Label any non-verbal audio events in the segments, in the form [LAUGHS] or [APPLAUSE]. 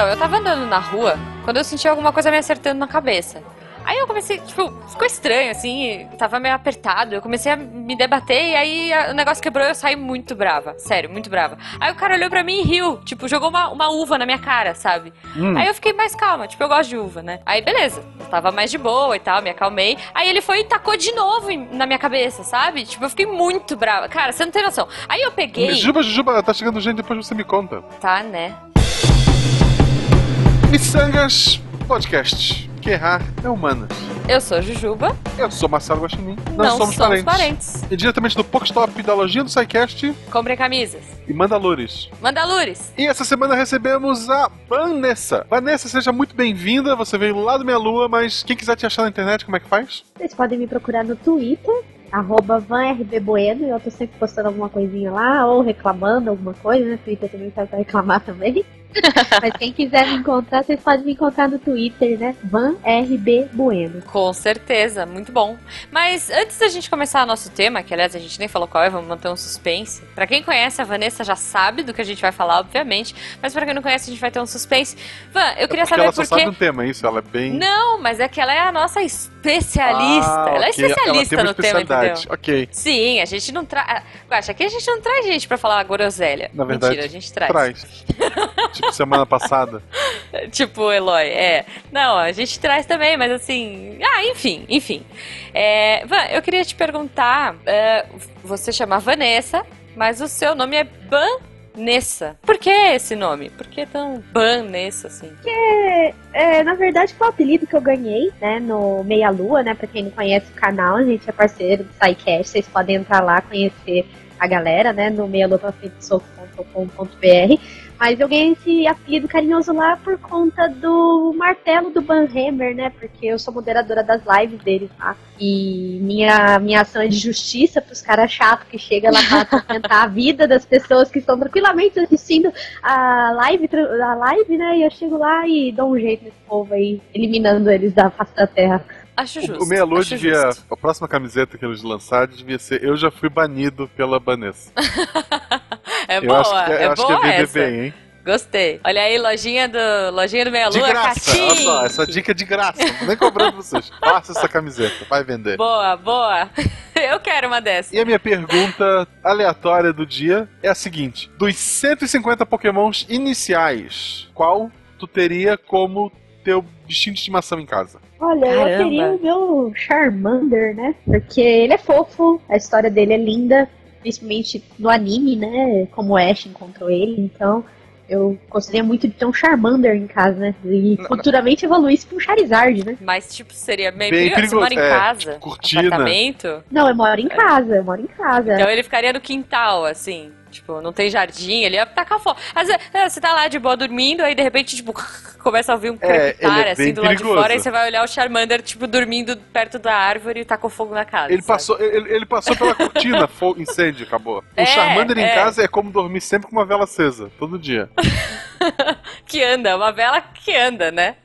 Então, eu tava andando na rua quando eu senti alguma coisa me acertando na cabeça. Aí eu comecei, tipo, ficou estranho, assim, tava meio apertado. Eu comecei a me debater e aí a- o negócio quebrou e eu saí muito brava. Sério, muito brava. Aí o cara olhou pra mim e riu, tipo, jogou uma, uma uva na minha cara, sabe? Hum. Aí eu fiquei mais calma, tipo, eu gosto de uva, né? Aí beleza, eu tava mais de boa e tal, me acalmei. Aí ele foi e tacou de novo em- na minha cabeça, sabe? Tipo, eu fiquei muito brava. Cara, você não tem noção. Aí eu peguei. Jujuba, Jujuba, tá chegando gente, depois você me conta. Tá, né? Missangas Podcast. Que errar é humanas. Eu sou Jujuba. Eu sou Marcelo Guaxinim. Nós não somos, somos parentes. parentes. E diretamente do Pokestop da lojinha do SciCast Comprem camisas. e Mandalores. Mandalures. E essa semana recebemos a Vanessa. Vanessa, seja muito bem-vinda. Você veio lá do Minha Lua, mas quem quiser te achar na internet, como é que faz? Vocês podem me procurar no Twitter, arroba vanrbbueno, e eu tô sempre postando alguma coisinha lá, ou reclamando alguma coisa, né? Twitter também serve pra reclamar também. [LAUGHS] Mas quem quiser me encontrar, vocês podem me encontrar no Twitter, né? vanrbbueno. Com certeza, muito bom. Mas antes da gente começar o nosso tema, que aliás a gente nem falou qual é, vamos manter um suspense. Pra quem conhece, a Vanessa já sabe do que a gente vai falar, obviamente. Mas pra quem não conhece, a gente vai ter um suspense. Van, eu queria É Porque saber ela só por sabe um tema, é isso? Ela é bem. Não, mas é que ela é a nossa especialista. Ah, ela é ok. especialista ela uma no tema, entendeu? Ok. Sim, a gente não traz. Acho aqui a gente não traz gente pra falar groselha. Na verdade, Mentira, a gente traz. Traz. [LAUGHS] tipo, semana passada. Tipo, Eloy, é. Não, a gente traz também, mas assim. Ah, enfim, enfim. É, Van, eu queria te perguntar: é, você chama Vanessa, mas o seu nome é Vanessa. Por que esse nome? Por que tão Vanessa assim? É, é, na verdade, foi o apelido que eu ganhei, né, no Meia Lua, né? Pra quem não conhece o canal, a gente é parceiro do SciCast, vocês podem entrar lá conhecer a galera, né, no meialuapafeitosoco.com.br. Mas eu ganhei esse apelido carinhoso lá por conta do martelo do Banhammer, né? Porque eu sou moderadora das lives deles lá. E minha, minha ação é de justiça pros caras chatos que chegam lá pra [LAUGHS] atormentar a vida das pessoas que estão tranquilamente assistindo a live, a live, né? E eu chego lá e dou um jeito nesse povo aí, eliminando eles da face da terra. Acho justo. O, o Meia Lua devia. justo. A próxima camiseta que eles lançarem devia ser Eu já fui banido pela Vanessa. [LAUGHS] É eu boa, acho que, é eu acho que boa é vender essa. bem, hein? Gostei. Olha aí, lojinha do, lojinha do Meia De Lua, graça, olha só, essa dica é de graça. Nem cobrando vocês. Faça essa camiseta, vai vender. Boa, boa. [LAUGHS] Eu quero uma dessas. E a minha pergunta aleatória do dia é a seguinte: dos 150 pokémons iniciais, qual tu teria como teu bichinho de estimação em casa? Olha, Caramba. eu teria o meu Charmander, né? Porque ele é fofo, a história dele é linda, principalmente no anime, né? Como o Ash encontrou ele, então eu gostaria muito de ter um Charmander em casa, né? E futuramente evoluir isso pra um Charizard, né? Mas, tipo, seria meio Bem perigoso. Você mora em é, casa, cortina. apartamento. Não, eu moro em casa, eu moro em casa. Então ele ficaria no quintal, assim. Tipo, não tem jardim, ele ia tacar fogo. Às vezes, é, você tá lá de boa dormindo, aí de repente, tipo, [LAUGHS] começa a ouvir um É, crepitar, ele é assim, do lado de perigoso. fora, e você vai olhar o Charmander, tipo, dormindo perto da árvore e tacou fogo na casa. Ele sabe? passou, ele, ele passou pela cortina, [LAUGHS] fogo, incêndio, acabou. O É, Charmander em é. casa é como dormir sempre com uma vela acesa, todo dia. [LAUGHS] Que anda, uma vela que anda, né?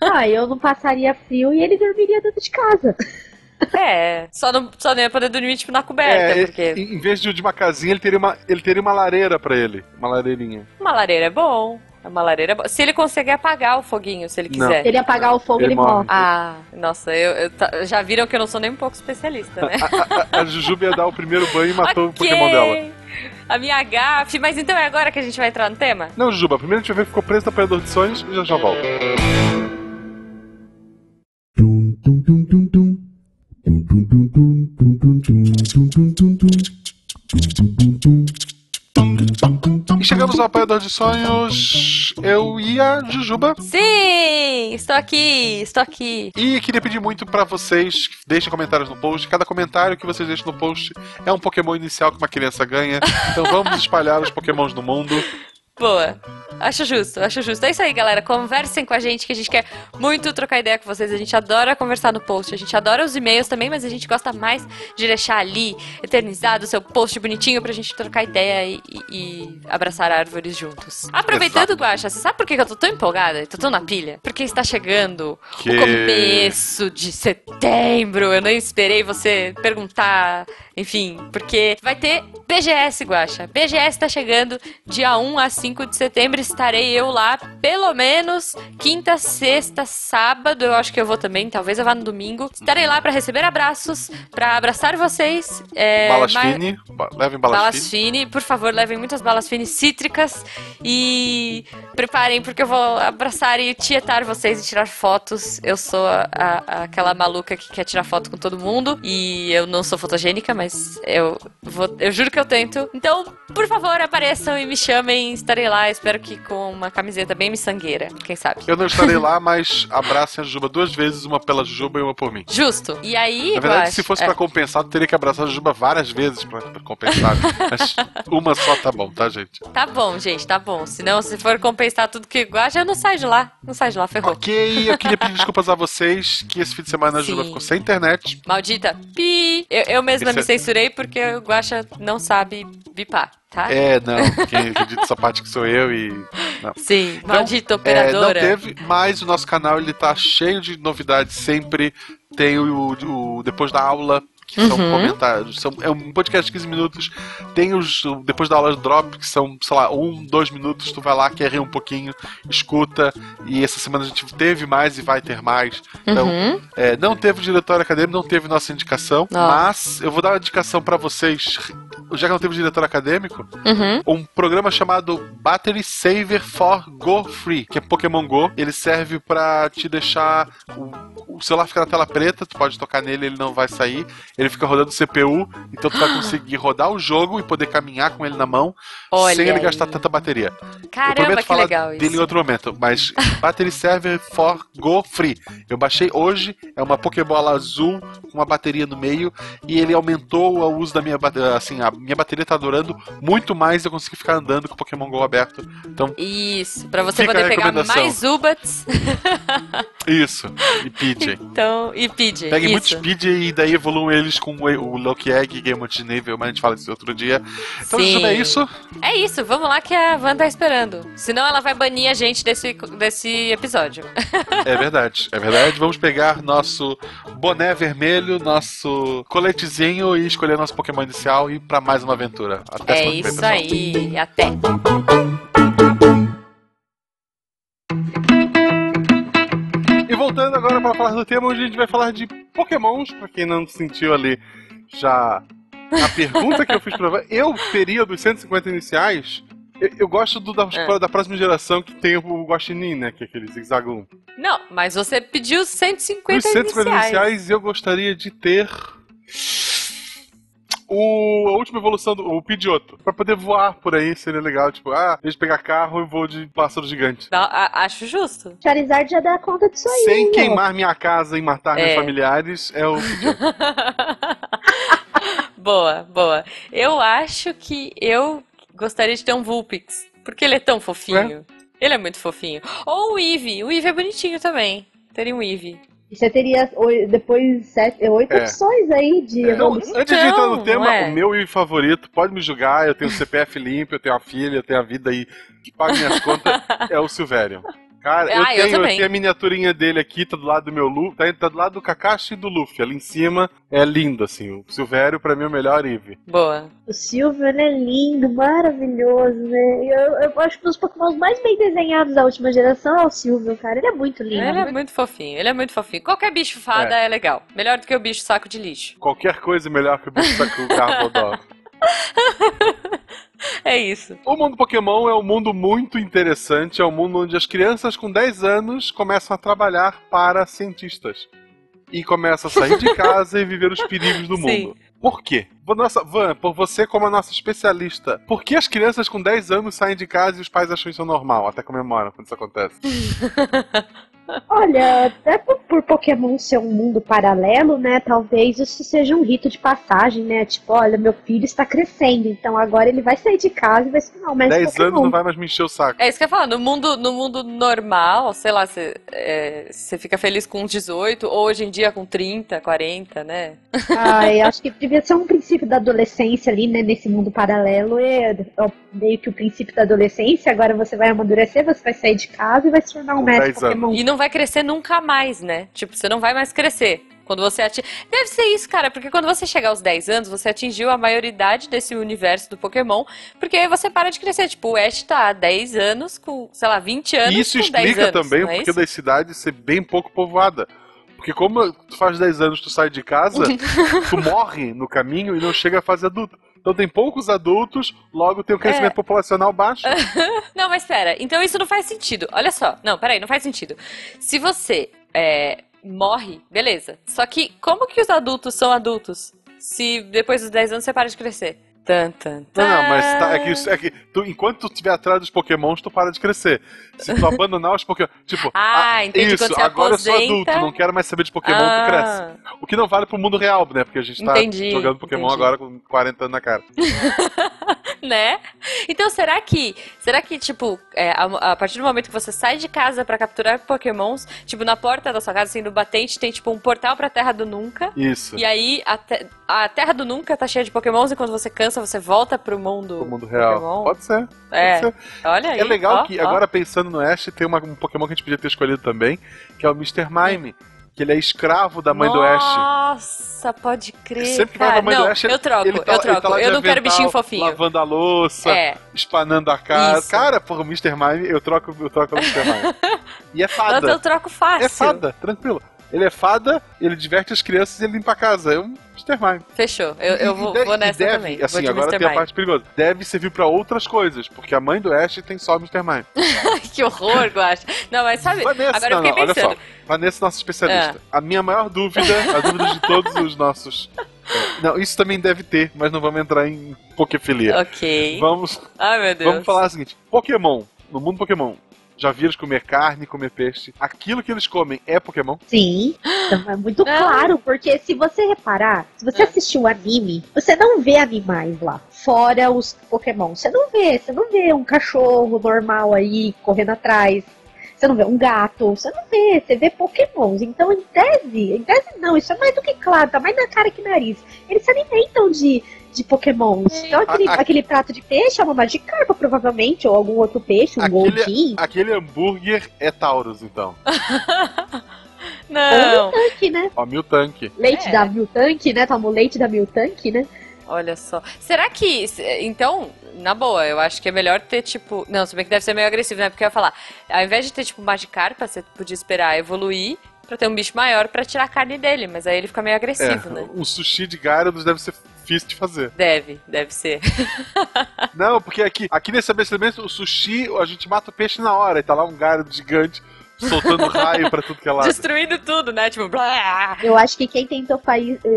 Ah, eu não passaria frio e ele dormiria dentro de casa. É, só não, só não ia poder dormir, tipo, na coberta, É, porque em, vez de de uma casinha, ele teria uma, ele teria uma lareira pra ele. Uma lareirinha. uma lareira é bom. Uma lareira é bom. Se ele conseguir apagar o foguinho, se ele Não. quiser. Se ele apagar o fogo, Ele ele, morre. morre. Ah, nossa, eu, eu ta- já viram que eu não sou nem um pouco especialista, né? [LAUGHS] A, a Jujuba ia dar o primeiro banho e matou o Ok. Pokémon dela. A minha gafe, mas então é agora que a gente vai entrar no tema? Não, Jujuba, primeiro a gente vai ver que ficou preso no apanhador de sonhos e já já volta. Dum dum dum dum dum. Dum dum dum dum dum chegamos ao apanhador de sonhos. Eu e a Jujuba. Sim! Estou aqui, estou aqui. E queria pedir muito pra vocês que deixem comentários no post. Cada comentário que vocês deixam no post é um Pokémon inicial que uma criança ganha. Então vamos espalhar os Pokémons no mundo. Boa. Acho justo, acho justo. É isso aí, galera. Conversem com a gente, que a gente quer muito trocar ideia com vocês. A gente adora conversar no post. A gente adora os e-mails também, mas a gente gosta mais de deixar ali, eternizado, o seu post bonitinho pra gente trocar ideia e, e- e abraçar árvores juntos. Aproveitando, Exato. Guaxa, você sabe por que eu tô tão empolgada? Tô tão na pilha? Porque está chegando Que- o começo de setembro. Eu nem esperei você perguntar, enfim, porque vai ter BGS, Guaxa. BGS tá chegando dia 1 a 5 5 de setembro estarei eu lá, pelo menos quinta, sexta, sábado. Eu acho que eu vou também, talvez eu vá no domingo. Estarei lá para receber abraços, para abraçar vocês. É, balas mas- fine, levem balas, Balas fine. fine, por favor, levem muitas balas fine cítricas e preparem porque eu vou abraçar e tietar vocês e tirar fotos. Eu sou a- a- aquela maluca que quer tirar foto com todo mundo e eu não sou fotogênica, mas eu vou, eu juro que eu tento. Então, por favor, apareçam e me chamem, estarei lá. Espero que com uma camiseta bem miçangueira, quem sabe. Eu não estarei lá, mas abracem a Jujuba duas vezes, uma pela Jujuba e uma por mim. Justo. E aí, Na verdade, se fosse é, pra compensar, teria que abraçar a Jujuba várias vezes pra, pra compensar. Mas uma só tá bom, tá, gente? Tá bom, gente, tá bom. Senão, se for compensar tudo que Guache, eu não saio de lá. Não saio de lá, ferrou. Ok, eu queria pedir desculpas a vocês que esse fim de semana a Sim. ficou sem internet. Maldita. Pi! Eu, eu mesma Esse me é- censurei porque o Guaxa não sabe bipar, tá? É, não, quem acredita essa parte que sou eu e. Não. Sim, maldita É, não operadora. teve, mas o nosso canal ele tá cheio de novidades sempre. Tem o, o Depois da Aula, que são Uhum. comentários. São, é um podcast de 15 minutos. Tem os Depois da Aula Drop, que são, sei lá, um, dois minutos. Tu vai lá, quer rir um pouquinho, escuta. E essa semana a gente teve mais e vai ter mais. Então, Uhum. é, não teve o diretório acadêmico, não teve nossa indicação. Não. Mas eu vou dar uma indicação pra vocês. Já que não teve o diretor acadêmico, Uhum. um programa chamado Battery Saver for Go Free, que é Pokémon Go. Ele serve pra te deixar o, o celular ficar na tela preta, tu pode tocar nele, ele não vai sair. Ele fica rodando CPU, então tu vai [GASPS] conseguir rodar o jogo e poder caminhar com ele na mão Olha sem ele aí. gastar tanta bateria. eu Caramba, prometo que falar legal dele em isso. outro momento, mas [LAUGHS] Battery Server for Go Free. Eu baixei hoje, é uma Pokébola azul com uma bateria no meio e ele aumentou o uso da minha bateria, assim, a minha bateria tá durando muito mais, eu consegui ficar andando com o Pokémon Go aberto. Então, Isso, pra você poder pegar mais Ubats. isso. E [LAUGHS] PJ. então, e. Peguem muito isso. speed e daí evoluam eles com o, Loki Egg Game de nível, mas a gente fala disso outro dia. Então, Sim. É isso. É isso, vamos lá que a Van tá esperando. Senão ela vai banir a gente desse, desse episódio. [LAUGHS] É verdade, é verdade. Vamos pegar nosso boné vermelho, nosso coletezinho e escolher nosso Pokémon inicial e ir pra mais uma aventura. Até é isso aí. Até. Voltando agora para falar do tema, hoje a gente vai falar de Pokémons, pra quem não sentiu ali já a pergunta que eu fiz você. Eu teria dos 150 iniciais. Eu, eu gosto do, da, É. da próxima geração que tem o Guaxinim, né? Que é aquele zigzagum. Não, mas você pediu 150 Dos 150 iniciais. iniciais, eu gostaria de ter. O, a última evolução do o Pidgeotto. Pra poder voar por aí seria legal. Tipo, ah, em vez de pegar carro, eu vou de pássaro gigante. Não, a- acho justo. Charizard já dá conta disso aí. Sem hein, queimar minha casa e matar meus É. familiares, é o Pidgeotto. [LAUGHS] boa, boa. Eu acho que eu gostaria de ter um Vulpix. Porque ele é tão fofinho. Ele é muito fofinho. Ou o Eevee. O Eevee é bonitinho também. Teria um Eevee. E você teria oi- depois sete, oito É. opções aí de Então, evolução. antes de entrar no não tema, é? o meu Wii favorito, pode me julgar, eu tenho CPF limpo, eu tenho a filha, eu tenho a vida aí que paga minhas contas, é o Silverion. Cara, eu, Ah, eu tenho, eu, também. tenho a miniaturinha dele aqui, tá do lado do meu Luffy, tá, tá do lado do Kakashi e do Luffy. Ali em cima é lindo, assim. O Silvério, pra mim, é o melhor Eevee. Boa. O Silvio, ele é lindo, maravilhoso, né? Eu, eu acho que um dos Pokémon mais bem desenhados da última geração é o Silvio, cara. Ele é muito lindo. Ele é muito fofinho. Ele é muito fofinho. Qualquer bicho fada é, legal. Melhor do que o bicho saco de lixo. Qualquer coisa melhor que o bicho saco Garbodor. [LAUGHS] [LAUGHS] É isso. O mundo Pokémon é um mundo muito interessante, é um mundo onde as crianças com 10 anos começam a trabalhar para cientistas. E começam a sair de [LAUGHS] casa e viver os perigos do Sim. mundo. Por quê? Nossa, Van, por você como a nossa especialista, por que as crianças com 10 anos saem de casa e os pais acham isso normal? Até comemoram quando isso acontece. [LAUGHS] Olha, até por, por Pokémon ser um mundo paralelo, né? Talvez isso seja um rito de passagem, né? Tipo, olha, meu filho está crescendo, então agora ele vai sair de casa e vai se tornar um mestre 10 Pokémon. anos não vai mais me encher o saco. É isso que eu ia falar. No mundo, no mundo normal, sei lá, você é, você fica feliz com 18, ou hoje em dia com 30, 40, né? Ai, acho que devia ser um princípio da adolescência ali, né? Nesse mundo paralelo. É, é meio que o princípio da adolescência. Agora você vai amadurecer, você vai sair de casa e vai se tornar um Com mestre 10 anos. Pokémon. E não vai crescer nunca mais, né? Tipo, você não vai mais crescer. Quando você atinge. Deve ser isso, cara, porque quando você chegar aos 10 anos, você atingiu a maioridade desse universo do Pokémon, porque aí você para de crescer. Tipo, o Ash tá há 10 anos, com, sei lá, 20 anos. E isso com 10 explica anos, também é porque isso? da cidade ser bem pouco povoada. Porque como tu faz 10 anos, tu sai de casa, [LAUGHS] tu morre no caminho e não chega à fase adulta. Então tem poucos adultos, logo tem o crescimento É. populacional baixo. [LAUGHS] Não, mas pera, então isso não faz sentido. Olha só, não, peraí, não faz sentido. Se você é, morre, beleza. Só que como que os adultos são adultos? Se depois dos 10 anos você para de crescer? Tan, tan, Não, não, mas tá, é tan. que, isso- é que tu, enquanto tu estiver atrás dos pokémons, tu para de crescer. Se tu [LAUGHS] abandonar os pokémon. Tipo, Ah, entendi, isso, quando você agora eu sou aposenta- adulto, não quero mais saber de pokémon, tu cresce. Ah, O que não vale pro mundo real, né? Porque a gente tá Entendi, jogando Pokémon entendi. agora com 40 anos na cara. [LAUGHS] [LAUGHS] né? Então será que, será que tipo, é, a, a partir do momento que você sai de casa pra capturar Pokémons, tipo na porta da sua casa, assim, no batente tem tipo um portal pra Terra do Nunca? Isso. E aí a, te- a Terra do Nunca tá cheia de Pokémons e quando você cansa você volta pro mundo, O mundo real. Pokémon? Pode ser. É, Pode ser. olha aí. É legal ó, que, ó. agora pensando no Ash, tem uma- um Pokémon que a gente podia ter escolhido também, que é o Mr. Mime. Que ele é escravo da mãe do Ash. Nossa, pode crer. Sempre que vai cara. pra mãe não, do Ash, eu troco, ele tá, eu ele troco. tá lá de eu não quero bichinho fofinho. Lavando a louça, É. espanando a casa. Isso. Cara, porra, o Mr. Mime, eu troco, eu troco o Mr. Mime. [LAUGHS] e é Nossa, fada. eu troco fácil. É fada, tranquilo. Ele é fada, ele diverte as crianças e ele limpa a casa. É um Mr. Mime. Fechou. Eu, eu vou, de- vou nessa deve, também. Assim, agora tem a parte perigosa. Deve servir pra outras coisas, porque a mãe do Ash tem só Mr. Mime. [LAUGHS] que horror, Guacha. Não, mas sabe, Vanessa, agora eu não, fiquei não, olha pensando. só. Vanessa, nossa especialista. A minha maior dúvida, a dúvida de todos os nossos. é, Não, isso também deve ter, mas não vamos entrar em Pokéfilia. Ok. Vamos, Ai, meu Deus. vamos falar o seguinte: Pokémon, no mundo Pokémon, já viram eles comer carne, comer peixe? Aquilo que eles comem é Pokémon? Sim, então é muito claro, porque se você reparar, se você É. assistir o anime, você não vê animais lá, fora os Pokémon. Você não vê, você não vê um cachorro normal aí correndo atrás. Você não vê um gato, você não vê, você vê pokémons. Então, em tese, em tese não, isso é mais do que claro, tá mais na cara que nariz. Eles se alimentam de, de pokémons. Então, aquele, A- a- aquele prato de peixe é uma Magikarpa, provavelmente, ou algum outro peixe, um Aquele- Goldin. Aquele hambúrguer é Taurus, então. [LAUGHS] Não. Tanque, né? Ó, mil tanque. Leite É. da Miltank, né? Toma o leite da Miltank, né? Olha só. Será que. Então, na boa, eu acho que é melhor ter, tipo. Não, se bem que deve ser meio agressivo, né? Porque eu ia falar, ao invés de ter, tipo, Magikarpa, você podia esperar evoluir pra ter um bicho maior pra tirar a carne dele. Mas aí ele fica meio É, agressivo, né? um sushi de Gyarados deve ser difícil de fazer. Deve, deve ser. [LAUGHS] Não, porque aqui, aqui nesse estabelecimento, o sushi, a gente mata o peixe na hora. E tá lá um Gyarados gigante soltando [LAUGHS] raio pra tudo que é lado. Destruindo tudo, né? Tipo, blá. Eu acho que quem tentou fa-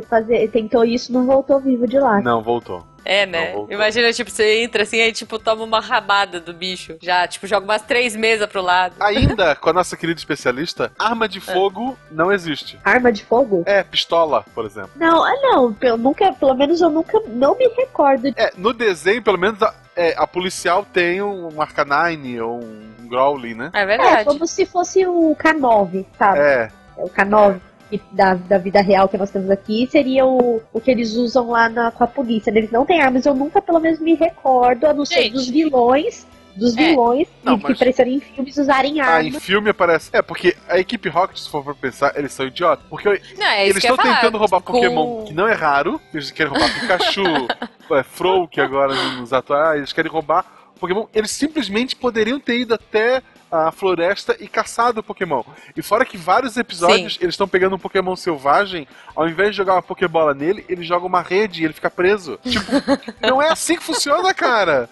fazer, tentou isso não voltou vivo de lá. Não, voltou. É, né? Não. Imagina, tipo, você entra assim, aí, tipo, toma uma rabada do bicho. Já, tipo, joga umas três mesas pro lado. Ainda [LAUGHS] com a nossa querida especialista, arma É. de fogo não existe. Arma de fogo? É, pistola, por exemplo. Não, ah não, eu nunca, pelo menos eu nunca, não me recordo. de- É, no desenho, pelo menos, a, é, a policial tem um Arcanine ou um Growling, né? É É, verdade. como se fosse o K9, sabe? É, O K9 que- da, da vida real que nós temos aqui seria o, o que eles usam lá na, com a polícia. Eles não têm armas, eu nunca, pelo menos, me recordo, a não ser dos vilões. Dos É. vilões Não, que, mas- apareceram em filmes usarem ah, em armas. filme aparece. É, porque a equipe Rocket, se for pra pensar, eles são idiotas. Porque Não, é eles estão tentando roubar Com- Pokémon, que não é raro. Eles querem roubar Pikachu, [LAUGHS] é, Fro, que agora nos atuais, eles querem roubar Pokémon. Eles simplesmente poderiam ter ido até a floresta e caçado o Pokémon. E fora que vários episódios eles estão pegando um Pokémon selvagem, ao invés de jogar uma Pokébola nele, eles jogam uma rede e ele fica preso. Tipo, [LAUGHS] não é assim que funciona, cara.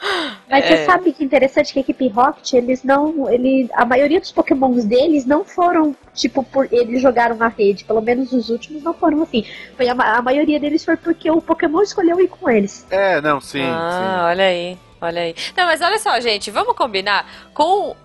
Mas É. você sabe que interessante que a equipe Rocket, eles não. Ele, a maioria dos pokémons deles não foram, tipo, por eles jogaram na rede. Pelo menos os últimos não foram assim. Foi a, a maioria deles foi porque o Pokémon escolheu ir com eles. É, não, sim, ah, olha aí. Olha aí. Não, mas olha só, gente, vamos combinar com,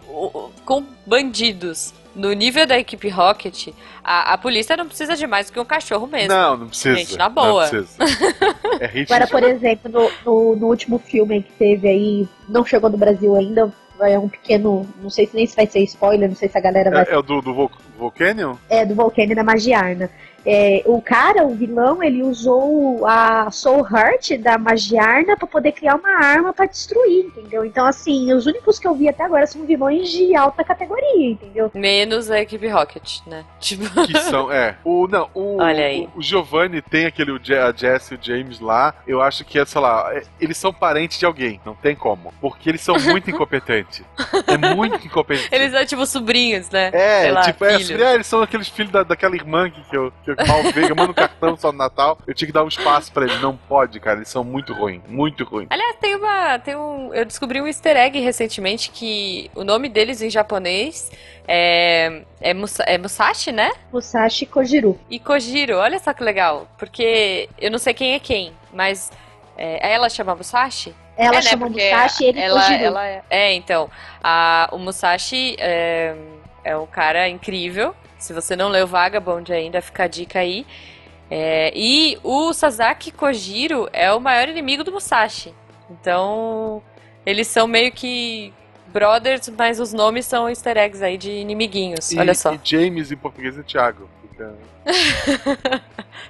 com bandidos. No nível da equipe Rocket, a, a polícia não precisa de mais do que um cachorro mesmo. Não, não precisa. Gente, na boa. Não precisa. [LAUGHS] É hit. Agora, por exemplo, no, no, no último filme que teve aí, não chegou no Brasil ainda, é um pequeno. Não sei se nem se vai ser spoiler, não sei se a galera vai. É, é o do, do Vol Volcanion? É, do Volcano da Magiarna. É, o cara, o vilão, ele usou a Soul Heart da Magiarna pra poder criar uma arma pra destruir, entendeu? Então, assim, os únicos que eu vi até agora são vilões de alta categoria, entendeu? Menos a equipe Rocket, né? [LAUGHS] Tipo, Que são, é. O, não, o, Olha aí. o, o Giovanni tem aquele, o a Jess e o James lá. Eu acho que é, sei lá, é- eles são parentes de alguém. Não tem como. Porque eles são muito [LAUGHS] incompetentes. É muito incompetente. eles são tipo sobrinhos, né? É, Sei lá, tipo, é, é, eles são aqueles filhos da, daquela irmã que, que eu, que eu mal vejo, eu mando um cartão só no Natal. Eu tinha que dar um espaço pra eles. Não pode, cara. Eles são muito ruins. Muito ruins. Aliás, tem uma. Tem um, eu descobri um easter egg recentemente que o nome deles em japonês é. É, Musa- é Musashi, né? Musashi Kojiro. E Kojiro, olha só que legal. Porque eu não sei quem é quem, mas. É, ela chama Musashi? Ela é, né, chama porque Musashi e ele ela, Kojiro. ela é, é, então. A, o Musashi é, é um cara incrível. Se você não leu Vagabond ainda, fica a dica aí. É, e o Sasaki Kojiro é o maior inimigo do Musashi. Então, eles são meio que brothers, mas os nomes são easter eggs aí de inimiguinhos. E, olha só. e James em português é Thiago. Fica- [LAUGHS]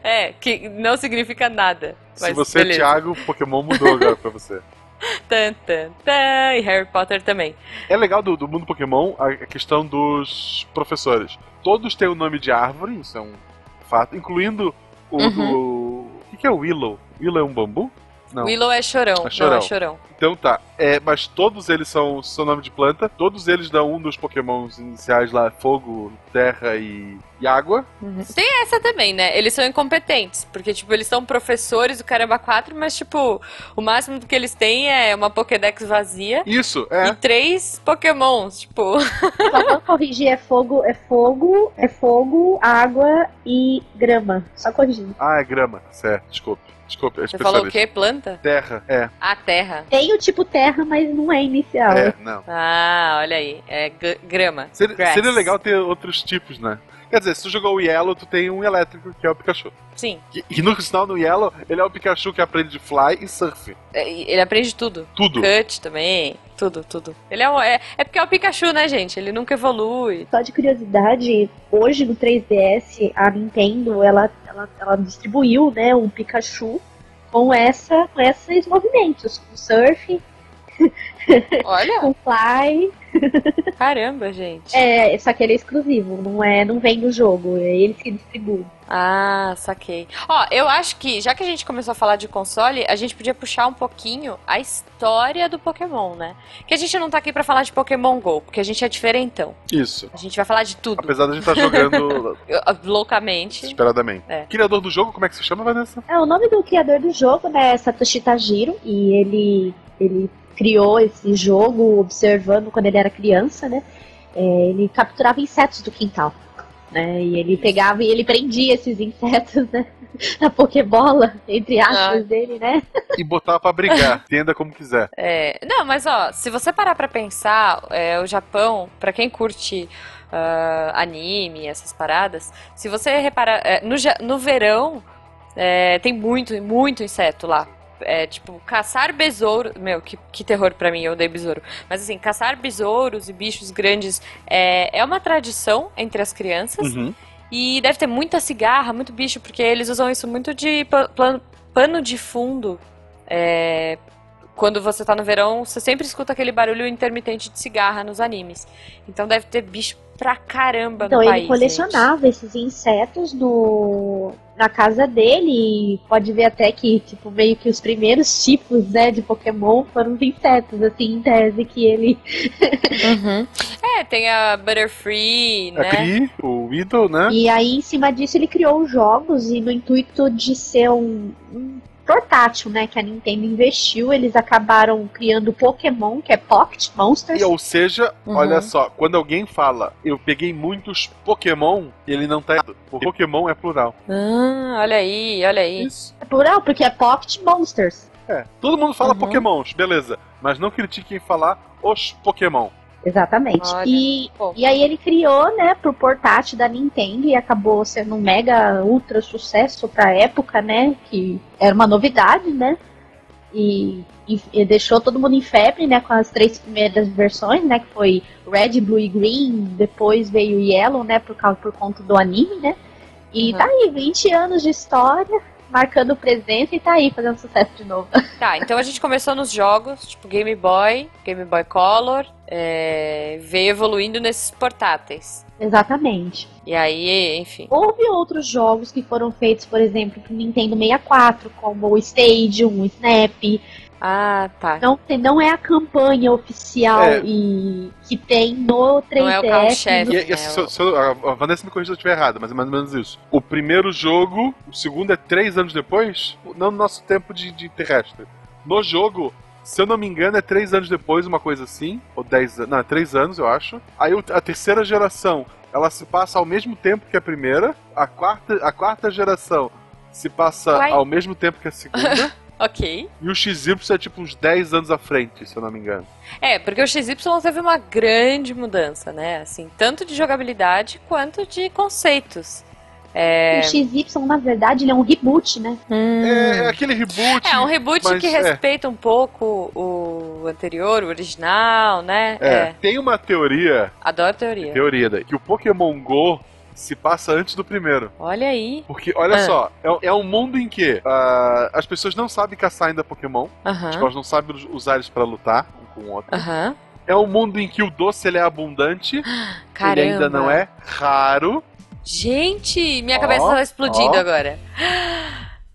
É, que não significa nada. Se você beleza. é Thiago, Pokémon mudou agora pra você. [LAUGHS] Tan, tan, tan, e Harry Potter também. É legal do, do mundo Pokémon a questão dos professores. Todos têm o nome de árvore, isso é um fato, incluindo o Uhum. do. O que, que é o Willow? Willow é um bambu? Não. Willow é chorão. É chorão. Não, é chorão. Então tá. É, mas todos eles são seu nome de planta. Todos eles dão um dos Pokémons iniciais lá: fogo, terra e, e água. Tem essa também, né? Eles são incompetentes. Porque, tipo, eles são professores do Caramba 4, mas, tipo, o máximo que eles têm é uma Pokédex vazia Isso, e é. três Pokémons. Tipo, [LAUGHS] Só vou corrigir, é fogo, é fogo, é fogo, água e grama. Só corrigindo. Ah, é grama. Certo, desculpe. Desculpe, é você falou o quê? Planta? Terra, é. A terra. Tem o tipo terra, mas não é inicial. É, não. Ah, olha aí. É grama. Seria, seria legal ter outros tipos, né? Quer dizer, se tu jogou o Yellow, tu tem um elétrico, que é o Pikachu. Sim. E, e no sinal, no Yellow, ele é o Pikachu que aprende de fly e surf. É, Ele aprende tudo. Tudo. Cut também. Tudo, tudo. Ele é, um- é, é porque é o Pikachu, né, gente? Ele nunca evolui. Só de curiosidade, hoje no 3DS, a Nintendo, ela, ela, ela distribuiu, né, um Pikachu com, essa, com esses movimentos. Com surf, Olha, com fly. caramba, gente. É, só que ele é exclusivo, não, é, não vem do jogo, é eles que distribuem. Ah, saquei. Ó, eu acho que, já que a gente começou a falar de console, a gente podia puxar um pouquinho a história do Pokémon, né? Que a gente não tá aqui pra falar de Pokémon GO, porque a gente é diferentão. Isso. A gente vai falar de tudo, Apesar de a gente estar jogando [LAUGHS] eu- loucamente. desesperadamente. É. Criador do jogo, como é que se chama, Vanessa? É, o nome do criador do jogo, né, é Satoshi Tajiro, e ele, ele criou esse jogo observando quando ele era criança, né? É, ele capturava insetos do quintal, né? E ele pegava e ele prendia esses insetos, né? [LAUGHS] Na Pokébola, entre aspas Ah. dele, né? E botar pra brigar. [LAUGHS] Entenda como quiser. É, não, mas ó, se você parar pra pensar, é, o Japão, pra quem curte ah, anime, essas paradas, se você reparar, é, no, no verão é, tem muito, muito inseto lá. É, tipo, caçar besouro. Meu, que, que terror pra mim, eu odeio besouro. Mas assim, caçar besouros e bichos grandes é, é uma tradição entre as crianças. Uhum. E deve ter muita cigarra, muito bicho, porque eles usam isso muito de pano de fundo. É, quando você tá no verão, você sempre escuta aquele barulho intermitente de cigarra nos animes. Então deve ter bicho pra caramba Então no ele país. colecionava esses insetos no, na casa dele e pode ver até que, tipo, meio que os primeiros tipos, né, de Pokémon foram os insetos, assim, em tese que ele gente. [LAUGHS] Uhum. É, tem a Butterfree, A né? Cri, o Idol, né? E aí, em cima disso, ele criou os jogos e no intuito de ser um, um portátil, né, que a Nintendo investiu, eles acabaram criando o Pokémon, que é Pocket Monsters. E, ou seja, Uhum. olha só, quando alguém fala eu peguei muitos Pokémon, ele não tá errado. O Pokémon é plural. Ah, olha aí, olha aí. Isso. É plural, porque é Pocket Monsters. É. Todo mundo fala Uhum. Pokémons, beleza. Mas não critiquem falar os Pokémon. Exatamente. Olha, E, pô. e aí ele criou, né, pro portátil da Nintendo e acabou sendo um mega ultra sucesso pra época, né, que era uma novidade, né, e, e- e deixou todo mundo em febre, né, com as três primeiras versões, né, que foi Red, Blue e Green, depois veio Yellow, né, por causa por conta do anime, né, E Uhum. tá aí, 20 anos de história, marcando presença e tá aí fazendo sucesso de novo. [LAUGHS] Tá, então a gente começou nos jogos, tipo Game Boy, Game Boy Color, é, veio evoluindo nesses portáteis. Exatamente. E aí, enfim. Houve outros jogos que foram feitos, por exemplo, pro Nintendo 64, como o Stadium, o Snap. Ah, tá. Não, tem- não é a campanha oficial É. e que tem no 3DS. Não é o carro-chefe. E, e, assim, se se eu- a Vanessa me corrija se eu estiver errado, mas é mais ou menos isso. O primeiro jogo, o segundo é três anos depois, não no nosso tempo de, de terrestre. No jogo, se eu não me engano, é três anos depois, uma coisa assim, ou dez anos, não, é três anos, eu acho. Aí a terceira geração, ela se passa ao mesmo tempo que a primeira, a quarta, a quarta geração se passa Uai. ao mesmo tempo que a segunda, [LAUGHS] Ok. e o XY é tipo uns 10 anos à frente, se eu não me engano. É, porque o XY teve uma grande mudança, né? Assim, tanto de jogabilidade quanto de conceitos. É. O XY, na verdade, ele é um reboot, né? É, é aquele reboot. É um reboot mas que é. respeita um pouco o anterior, o original, né? É, tem uma teoria, Adoro teoria. teoria daí, que o Pokémon Go se passa antes do primeiro. Olha aí. Porque, olha Ah. só, é, é um mundo em que ah, as pessoas não sabem caçar ainda Pokémon, Aham. tipo, elas não sabem us- usar eles pra lutar um com o outro. Aham. É um mundo em que o doce ele é abundante, Caramba. [GASPS] ele ainda não é raro. Gente, minha Ó, cabeça tá explodindo ó. agora.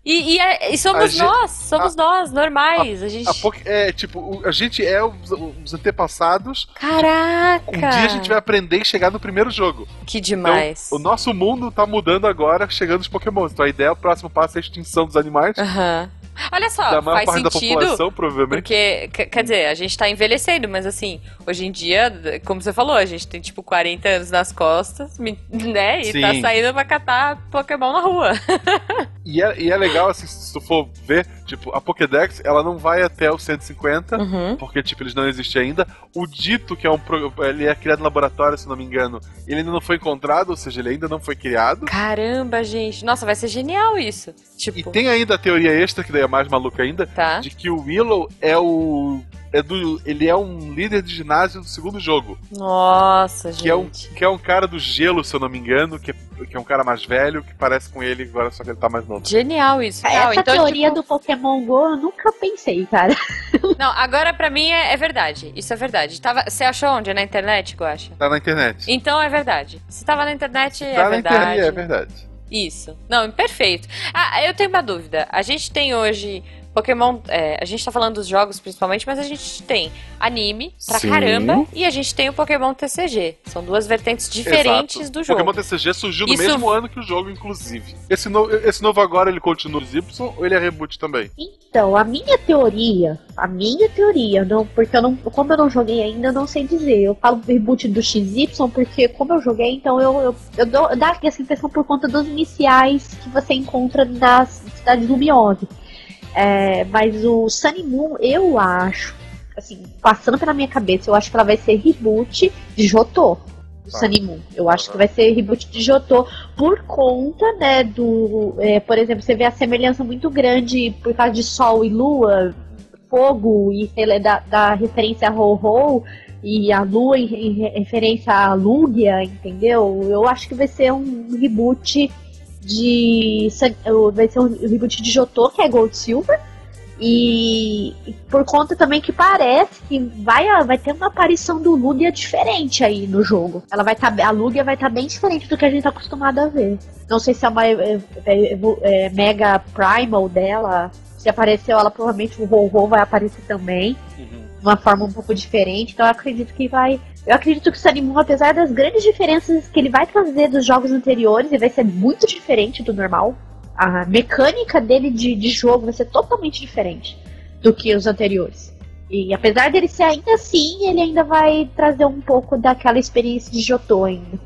E, e é- e somos A gente- nós, somos nós, normais. A, gente. A Poké- é, tipo, a gente é os, os antepassados. Caraca! Um dia a gente vai aprender e chegar no primeiro jogo. Que demais. Então, o nosso mundo tá mudando agora, chegando os Pokémon. Então a ideia, o próximo passo é a extinção dos animais. Aham. Olha só, da maior faz parte da sentido. população, provavelmente. Porque, quer dizer, a gente tá envelhecendo, mas assim, hoje em dia, como você falou, a gente tem tipo 40 anos nas costas, né? E tá Sim. saindo pra catar Pokémon na rua. [LAUGHS] E é, e é legal, assim, se tu for ver, tipo, a Pokédex, ela não vai até o 150, Uhum. porque, tipo, eles não existem ainda. O Dito, que é um ele é criado em laboratório, se não me engano, ele ainda não foi encontrado, ou seja, ele ainda não foi criado. Caramba, gente. Nossa, vai ser genial isso. Tipo, E tem ainda a teoria extra, que daí é mais maluca ainda, tá? de que o Willow é o. É do, ele é um líder de ginásio do segundo jogo. Nossa, gente. Que é, um, que é um cara do gelo, se eu não me engano, que é, que é um cara mais velho, que parece com ele agora, só que ele tá mais novo. Genial isso. Essa Não, então, teoria tipo, do Pokémon GO eu nunca pensei, cara. [LAUGHS] Não, agora pra mim é, é verdade. Isso é verdade. Tava, você achou onde? Na internet, Guaxa? Tá na internet. Então é verdade. Se tava na internet, é tá na verdade. internet, é verdade. Isso. Não, perfeito. Ah, eu tenho uma dúvida. A gente tem hoje Pokémon. é, a gente tá falando dos jogos principalmente, mas a gente tem anime pra Sim. caramba e a gente tem o Pokémon TCG. São duas vertentes diferentes Exato. do jogo. Pokémon TCG surgiu no Isso- mesmo ano que o jogo, inclusive. Esse, no- esse novo agora, ele continua os Y ou ele é reboot também? Então, a minha teoria, a minha teoria, não, porque eu não, como eu não joguei ainda, eu não sei dizer. Eu falo reboot do XY porque como eu joguei, então eu, eu, eu dou, eu dá essa impressão por conta dos iniciais que você encontra nas cidades luminosas. É, mas o Sunny Moon, eu acho, assim, passando pela minha cabeça, eu acho que ela vai ser reboot de Jotô. Do Tá. Sunny Moon. Eu acho que vai ser reboot de Jotô por conta, né, do. é, por exemplo, você vê a semelhança muito grande por causa de Sol e Lua, fogo e da, da referência a Ho-Ho e a Lua em, em referência a Lugia, entendeu? Eu acho que vai ser um reboot de. Vai ser um reboot de Jotô, que é Gold Silver. E, por conta também que parece que vai, vai ter uma aparição do Lugia diferente aí no jogo. Ela vai tá, a Lugia vai estar bem diferente do que a gente tá acostumado a ver. Não sei se é uma é, é, é, Mega Primal dela. Se apareceu ela, provavelmente o Ho-Ho vai aparecer também. De uma forma um pouco diferente. Então eu acredito que vai. Eu acredito que o Moon, apesar das grandes diferenças que ele vai trazer dos jogos anteriores, ele vai ser muito diferente do normal. A mecânica dele de, de jogo vai ser totalmente diferente do que os anteriores. E apesar dele ser ainda assim, ele ainda vai trazer um pouco daquela experiência de Jotô ainda.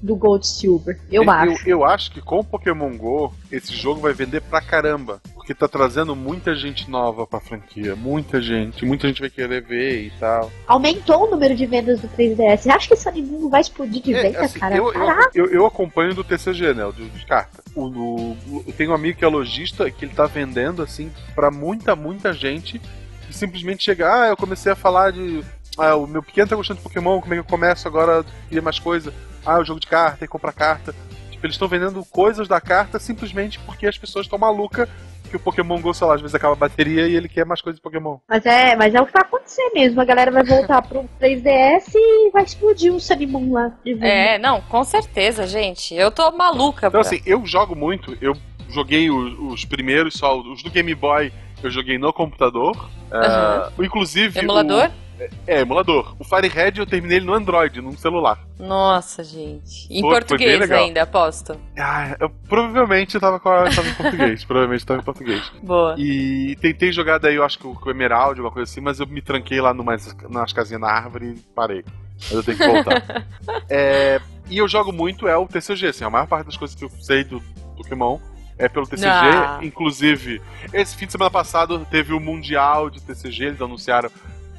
Do Gold Silver, eu, acho. Eu, acho que com o Pokémon GO, esse jogo vai vender pra caramba. Porque tá trazendo muita gente nova pra franquia. Muita gente. Muita gente vai querer ver e tal. Aumentou o número de vendas do 3DS. Você acha que Sunny Moon vai explodir de É, venda, assim, cara? eu, eu, eu, eu acompanho do TCG, né? De, de carta. O, o- eu tenho um amigo que é lojista que ele tá vendendo, assim, pra muita, muita gente. Que simplesmente chega, ah, eu comecei a falar de. Ah, o meu pequeno tá gostando de Pokémon, como é que eu começo agora? Queria mais coisa. Ah, o jogo de carta, e comprar carta. Tipo, eles estão vendendo coisas da carta simplesmente porque as pessoas estão malucas que o Pokémon Go, sei lá, às vezes acaba a bateria e ele quer mais coisas de Pokémon. Mas é, mas é o que vai acontecer mesmo. A galera vai voltar pro 3DS e vai explodir o Sunnymoon lá. É, não, com certeza, gente. Eu tô maluca. Então, pra- assim, eu jogo muito, eu joguei os, os primeiros só, os do Game Boy eu joguei no computador. Aham. Ah, inclusive. Emulador? o- é, emulador. O Firehead eu terminei ele no Android, num celular. Nossa, gente. Em português ainda, aposto. Ah, eu provavelmente tava, com a, tava em português. [LAUGHS] provavelmente tava em português. Boa. E tentei jogar daí, eu acho que o, com o Emerald, alguma coisa assim, mas eu me tranquei lá numas, nas casinhas na árvore e parei. Mas eu tenho que voltar. [LAUGHS] É, e eu jogo muito é o TCG, assim, a maior parte das coisas que eu sei do Pokémon é pelo TCG. Ah. Inclusive, esse fim de semana passado teve o Mundial de TCG, eles anunciaram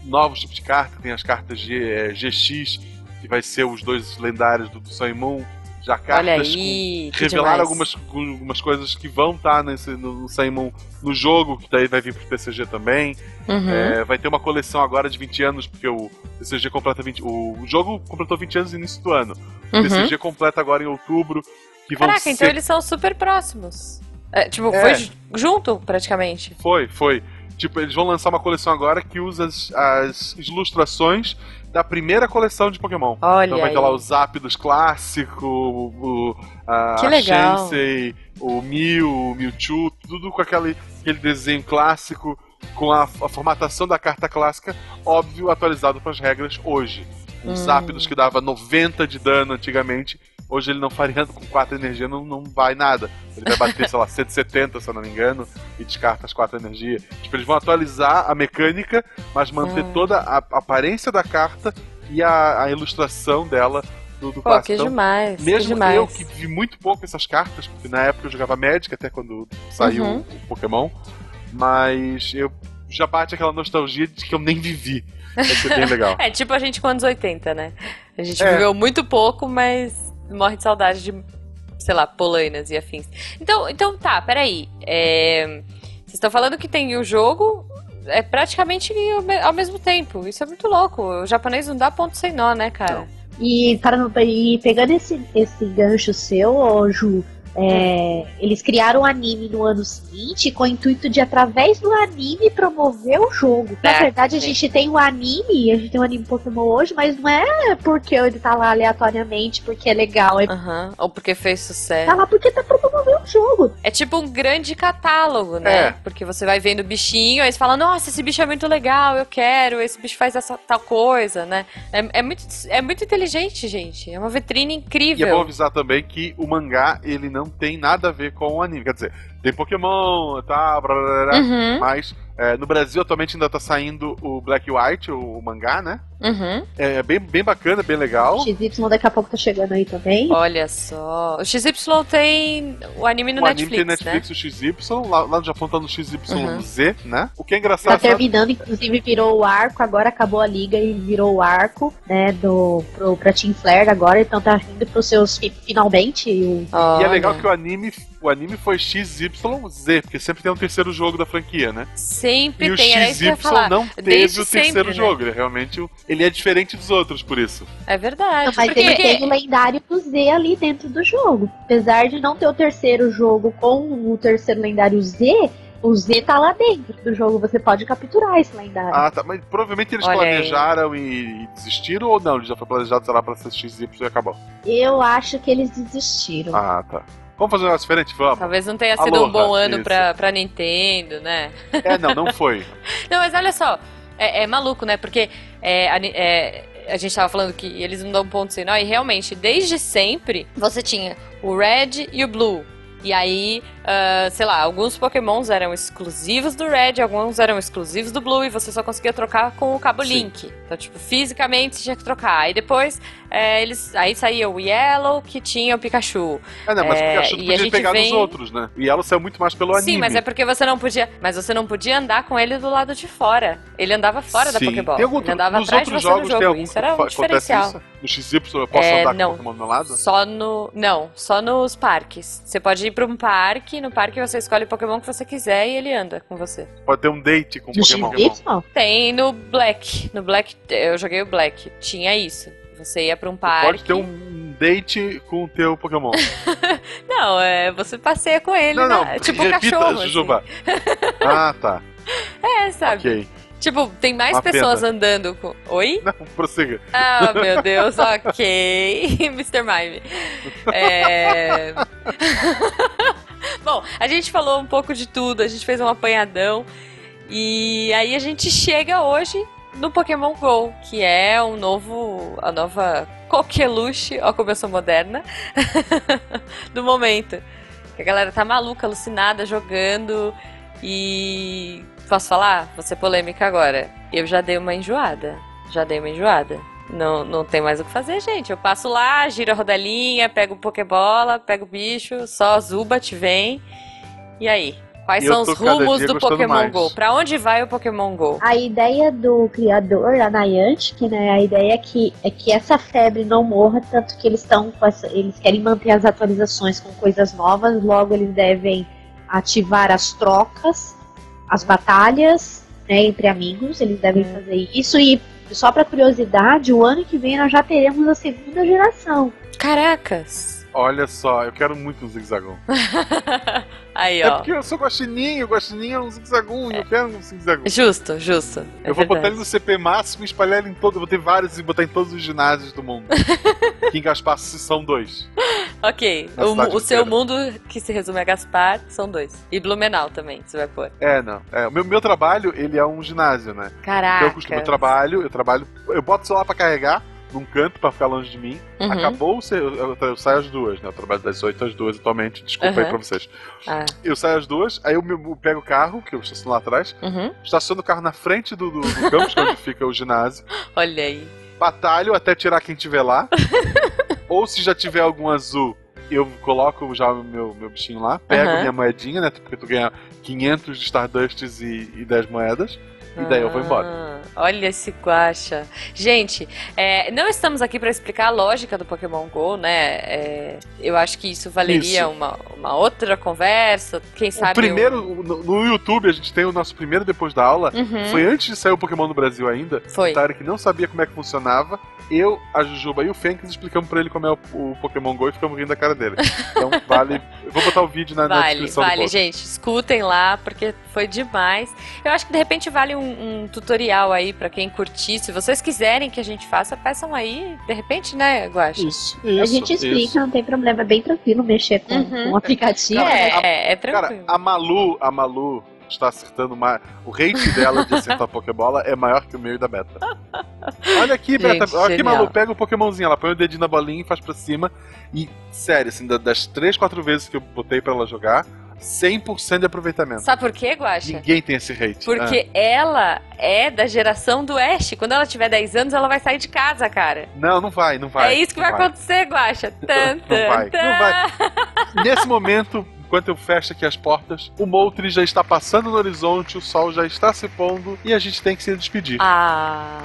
novos tipos de carta, tem as cartas G, é, GX, que vai ser os dois lendários do, do Sun e Moon. Já cartas aí. revelaram demais. algumas, algumas coisas que vão estar nesse, no, no no jogo, que daí vai vir pro TCG também. Uhum. É, vai ter uma coleção agora de 20 anos, porque o TCG completa 20. O, o jogo completou 20 anos no início do ano. O Uhum. TCG completa agora em outubro. Que Caraca, ser... então eles são super próximos. É, tipo, É. foi ju- junto, praticamente. Foi, foi. Tipo, eles vão lançar uma coleção agora que usa as, as ilustrações da primeira coleção de Pokémon. Olha Então vai aí. ter lá o Zapdos clássico, o, a, Que a. Chansey, o Mew, o Mewtwo, tudo com aquele, aquele desenho clássico, com a, a formatação da carta clássica, óbvio, atualizado para as regras hoje. Um Hum. Zapdos que dava 90 de dano antigamente, hoje ele não faria com 4 energia, não, não vai nada. Ele vai bater, sei lá, [LAUGHS] 170, se eu não me engano, e descarta as 4 energia. Tipo, eles vão atualizar a mecânica, mas manter Hum. toda a aparência da carta e a, a ilustração dela do, do Pô, clássico. que Então, demais. que mesmo demais. eu que vi muito pouco essas cartas, porque na época eu jogava Magic, até quando saiu Uhum. o Pokémon, mas eu já bate aquela nostalgia de que eu nem vivi. Vai ser bem [LAUGHS] legal. É tipo a gente com anos 80, né? A gente É. viveu muito pouco, mas morre de saudade de, sei lá, polainas e afins. Então, então tá, peraí. É, Vocês estão falando que tem o jogo é praticamente ao me- ao mesmo tempo. Isso é muito louco. O japonês não dá ponto sem nó, né, cara? E, para, e pegando esse, esse gancho seu, ô, Ju, é, eles criaram o anime no ano seguinte com o intuito de, através do anime, promover o jogo. Na É, verdade, a sim. gente tem o anime, a gente tem o anime Pokémon hoje, mas não é porque ele tá lá aleatoriamente, porque é legal. É Aham. Ou porque fez sucesso. tá lá porque tá promovendo o jogo. É tipo um grande catálogo, né? É. Porque você vai vendo o bichinho, aí você fala, nossa, esse bicho é muito legal, eu quero, esse bicho faz essa tal coisa, né? É, é muito, é muito inteligente, gente. É uma vitrine E é bom incrível. avisar também que o mangá, ele não tem nada a ver com o anime. Quer dizer, tem Pokémon, tá, blá, blá, blá, blá, Uhum, mas é, no Brasil atualmente ainda tá saindo o Black e White, o, o mangá, né? uhum. É bem, bem bacana, bem legal. XY daqui a pouco tá chegando aí também. Olha só. O XY tem o anime no o anime Netflix, tem Netflix, o XY, lá, lá no Japão tá no XYZ, Uhum. né? O que é Tá engraçado. terminando, inclusive virou o arco, agora acabou a liga e virou o arco, né, do, pro, pra Team Flare agora, então tá indo pros seus fi- finalmente. o- né? E é legal que o anime, o anime foi XYZ, porque sempre tem um terceiro jogo da franquia, né? Sempre E o tem, era isso que eu ia XY não teve Desde o terceiro sempre, né? jogo. Ele é realmente o- ele é diferente dos outros, por isso. É verdade. Não, mas porque ele tem o lendário do Z ali dentro do jogo. Apesar de não ter o terceiro jogo com o terceiro lendário Z, o Z tá lá dentro do jogo. Você pode capturar esse lendário. Ah, tá. Mas provavelmente eles Olha planejaram e, e desistiram ou não? Ele já foi planejado, sei lá, pra ser XY e acabou. Eu acho que eles desistiram. Ah, tá. Vamos fazer um negócio diferente? Vamos. Talvez não tenha sido um Aloha, bom ano isso. pra, pra Nintendo, né? É, não, não foi. [LAUGHS] Não, mas olha só, é, é maluco, né? Porque é, é, a gente tava falando que eles não dão ponto sem nó, e realmente, desde sempre, você tinha o Red e o Blue. E aí, ah, sei lá, alguns pokémons eram exclusivos do Red, alguns eram exclusivos do Blue, e você só conseguia trocar com o cabo Sim. Link. Então, tipo, fisicamente você tinha que trocar. Aí depois, é, eles, aí saía o Yellow, que tinha o Pikachu. É, não, mas É, o Pikachu tu e podia gente pegar vem- dos outros, né? E ela saiu muito mais pelo anime. Sim, mas é porque você não podia. Mas você não podia andar com ele do lado de fora. Ele andava fora da Sim. Pokéball. Tem algum, ele andava nos atrás de você no jogos jogo. tem algum isso era um diferencial. isso? No XY eu posso É, andar não. com o Pokémon do meu lado? Só no. Não, só nos parques. Você pode ir pra um parque, no parque você escolhe o Pokémon que você quiser e ele anda com você. Pode ter um date com o Pokémon. XY? Tem no Black. No Black, eu joguei o Black. Tinha isso. Você ia pra um parque. Pode ter um date com o teu Pokémon. [LAUGHS] Não, é, você passeia com ele, não, não, né? tipo um repita, cachorro. assim. Ah, tá. [LAUGHS] É, sabe? Ok. Tipo, tem mais Uma pessoas pena. andando com. Oi? [LAUGHS] Não, prossiga. Ah, meu Deus, [LAUGHS] ok. [LAUGHS] Mr. Mime. É... Bom, a gente falou um pouco de tudo, a gente fez um apanhadão. E aí a gente chega hoje no Pokémon GO, que é um novo. a nova coqueluche, ó como eu sou moderna, do momento. A galera tá maluca, alucinada, jogando. E. Posso falar? Vou ser polêmica agora. Eu já dei uma enjoada. Já dei uma enjoada. Não, não tem mais o que fazer, gente. Eu passo lá, giro a rodelinha, pego Pokébola, pego o bicho, só Zubat vem. E aí? Quais E eu são os rumos do Pokémon mais. GO? Pra onde vai o Pokémon GO? A ideia do criador, a Niantic, né, a ideia é que, é que essa febre não morra, tanto que eles estão eles querem manter as atualizações com coisas novas, logo eles devem ativar as trocas, as batalhas, né, entre amigos, eles devem Hum. fazer isso e só pra curiosidade, o ano que vem nós já teremos a segunda geração. Caracas! Olha só, eu quero muito um zigzagão. [LAUGHS] Aí, É ó. porque eu sou guaxininho, guaxininho é um zigzagão, eu quero um zigzagão. Justo, justo. É Eu vou botar verdade. ele no CP máximo e espalhar ele em todo. Eu vou ter vários e botar em todos os ginásios do mundo. [LAUGHS] que em Gaspar são dois. Ok, o, o seu mundo, que se resume a Gaspar, são dois. E Blumenau também, você vai pôr. É, não. É, o meu, meu trabalho, ele é um ginásio, né? Caraca. Eu costumo eu trabalho, eu trabalho, eu boto o celular pra carregar num canto pra ficar longe de mim. Uhum. Acabou, o ce- eu, eu, saio às duas, né? Eu trabalho das 8 às duas atualmente, desculpa aí Uhum. pra vocês. Ah, Eu saio às duas, aí eu, me- eu pego o carro, que eu estaciono lá atrás, uhum. estaciono o carro na frente do, do, do campus, que é onde fica o ginásio, [LAUGHS] Olha aí. batalho até tirar quem tiver lá. [LAUGHS] Ou se já tiver algum azul, eu coloco já o meu, meu bichinho lá, pego Aham. minha moedinha, né? Porque tu ganha 500 de Stardusts e, e 10 moedas. E daí eu vou embora. Ah, olha esse guacha. Gente, é, não estamos aqui para explicar a lógica do Pokémon GO, né? É, eu acho que isso valeria Isso. Uma, uma outra conversa. Quem O sabe. primeiro, no, no YouTube, a gente tem o nosso primeiro depois da aula. um- Uhum, Foi antes de sair o Pokémon no Brasil ainda. Foi. O Tarek não sabia como é que funcionava. Eu, a Jujuba e o Fênix explicamos pra ele como é o, o Pokémon GO e ficamos rindo da cara dele. Então [LAUGHS] vale. Eu vou botar o vídeo na, na Vale, descrição do vale, post. gente. Escutem lá, porque foi demais. Eu acho que de repente vale um, um tutorial aí pra quem curtir. Se vocês quiserem que a gente faça, peçam aí. De repente, né, Guaxa? Isso, isso. a gente explica, isso. não tem problema, é bem tranquilo mexer com, Uhum. o aplicativo. Cara, né? É, é Cara, tranquilo. a Malu, a Malu está acertando mais. O rate dela de acertar [LAUGHS] Pokébola é maior que o meu e da Beta. Olha aqui, Beta. Gente, Olha aqui. Malu, pega o Pokémonzinho. Ela põe o dedinho na bolinha e faz pra cima. E, sério, assim, da- das 3, 4 vezes que eu botei pra ela jogar, 100% de aproveitamento. Sabe por quê, Guaxa? Ninguém tem esse rate. Porque ela é da geração do Ash. Quando ela tiver 10 anos, ela vai sair de casa, cara. Ah, Não, não vai, não vai. é isso que não vai, acontecer, Guaxa. Tan, Não vai, tan. não [LAUGHS] vai. Nesse momento, enquanto eu fecho aqui as portas, o Moltres já está passando no horizonte, o sol já está se pondo e a gente tem que se despedir. Ah,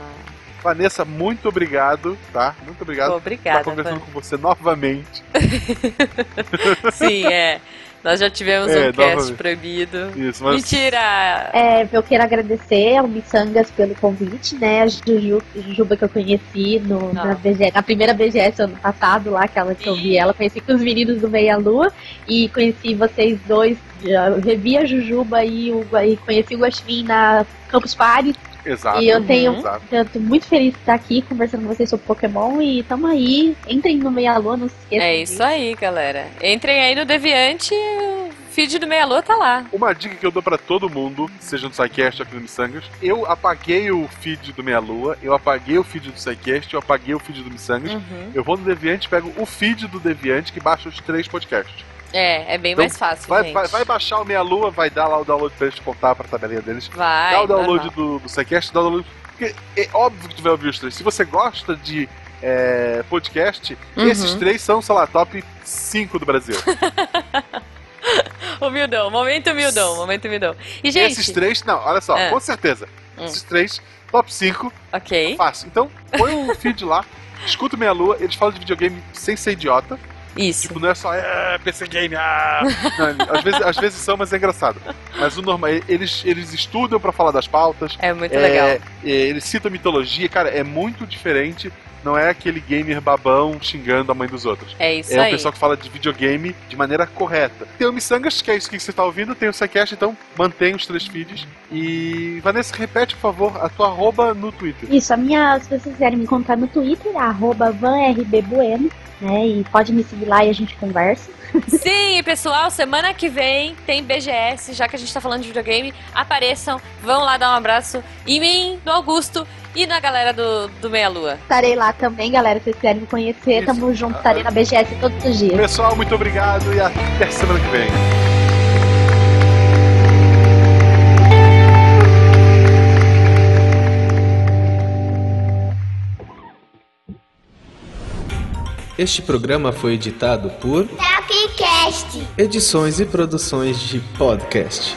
Vanessa, muito obrigado, tá? Muito obrigado obrigada. estar conversando Van. com você novamente. [LAUGHS] Sim, é. Nós já tivemos É, um cast proibido. Isso, mas Mentira! É, eu quero agradecer ao Missangas pelo convite, né? A Juju, Jujuba que eu conheci no, na, BGS, na primeira BGS ano passado, lá, aquela que eu vi ela, conheci com os meninos do Meia Lua e conheci vocês dois, já revi a Jujuba e, o, e conheci o Guaxinim na Campus Party. Exato. E eu tenho- exato. Eu tô muito feliz de estar aqui conversando com vocês sobre Pokémon e tamo aí. Entrem no Meia Lua, não se esqueçam. É isso aí, galera. Entrem aí no Deviante, o feed do Meia Lua tá lá. Uma dica que eu dou pra todo mundo, seja no SciCast ou aqui no Missangas, eu apaguei o feed do Meia Lua, eu apaguei o feed do SciCast, eu apaguei o feed do Missangas. Uhum. Eu vou no Deviante, pego o feed do Deviante que baixa os três podcasts. É, é bem Então, mais fácil, Vai, vai, vai baixar o Meia Lua, vai dar lá o download pra eles contar pra tabelinha deles. Vai, dá o download normal. do, do SciCast, dá o download. Porque é óbvio que tu vai ouvir os três. Se você gosta de é, podcast, Uhum. esses três são, sei lá, top 5 do Brasil. [LAUGHS] Humildão, momento humildão, momento humildão. E, gente, Esses três, não, olha só, É. com certeza. Hum. Esses três, top 5, ok, fácil. Então, põe o [LAUGHS] feed lá, escuta o Meia Lua, eles falam de videogame sem ser idiota. Isso. Tipo, não é só, é, PC Game, ah. Não, às, vezes, às vezes são, mas é engraçado. Mas o normal, eles, eles estudam pra falar das pautas, É muito é, legal. é, eles citam mitologia, cara, é muito diferente não é aquele gamer babão xingando a mãe dos outros. É isso É aí. o pessoal que fala de videogame de maneira correta. Tem o Missangas, que é isso que você tá ouvindo, tem o Sequest, então mantém os três feeds. E Vanessa, repete, por favor, a tua arroba no Twitter. Isso, a minha, se vocês quiserem me encontrar no Twitter, arroba vanrbbueno, né? E pode me seguir lá e a gente conversa. [LAUGHS] Sim, pessoal, semana que vem tem BGS, já que a gente tá falando de videogame. Apareçam, vão lá dar um abraço em mim, no Augusto e na galera do, do Meia Lua. Estarei lá também, galera, se vocês quiserem me conhecer, Isso. tamo junto, estarei na BGS todos os dias. Pessoal, muito obrigado e até semana que vem. Este programa foi editado por Tapcast. Edições e Produções de Podcast.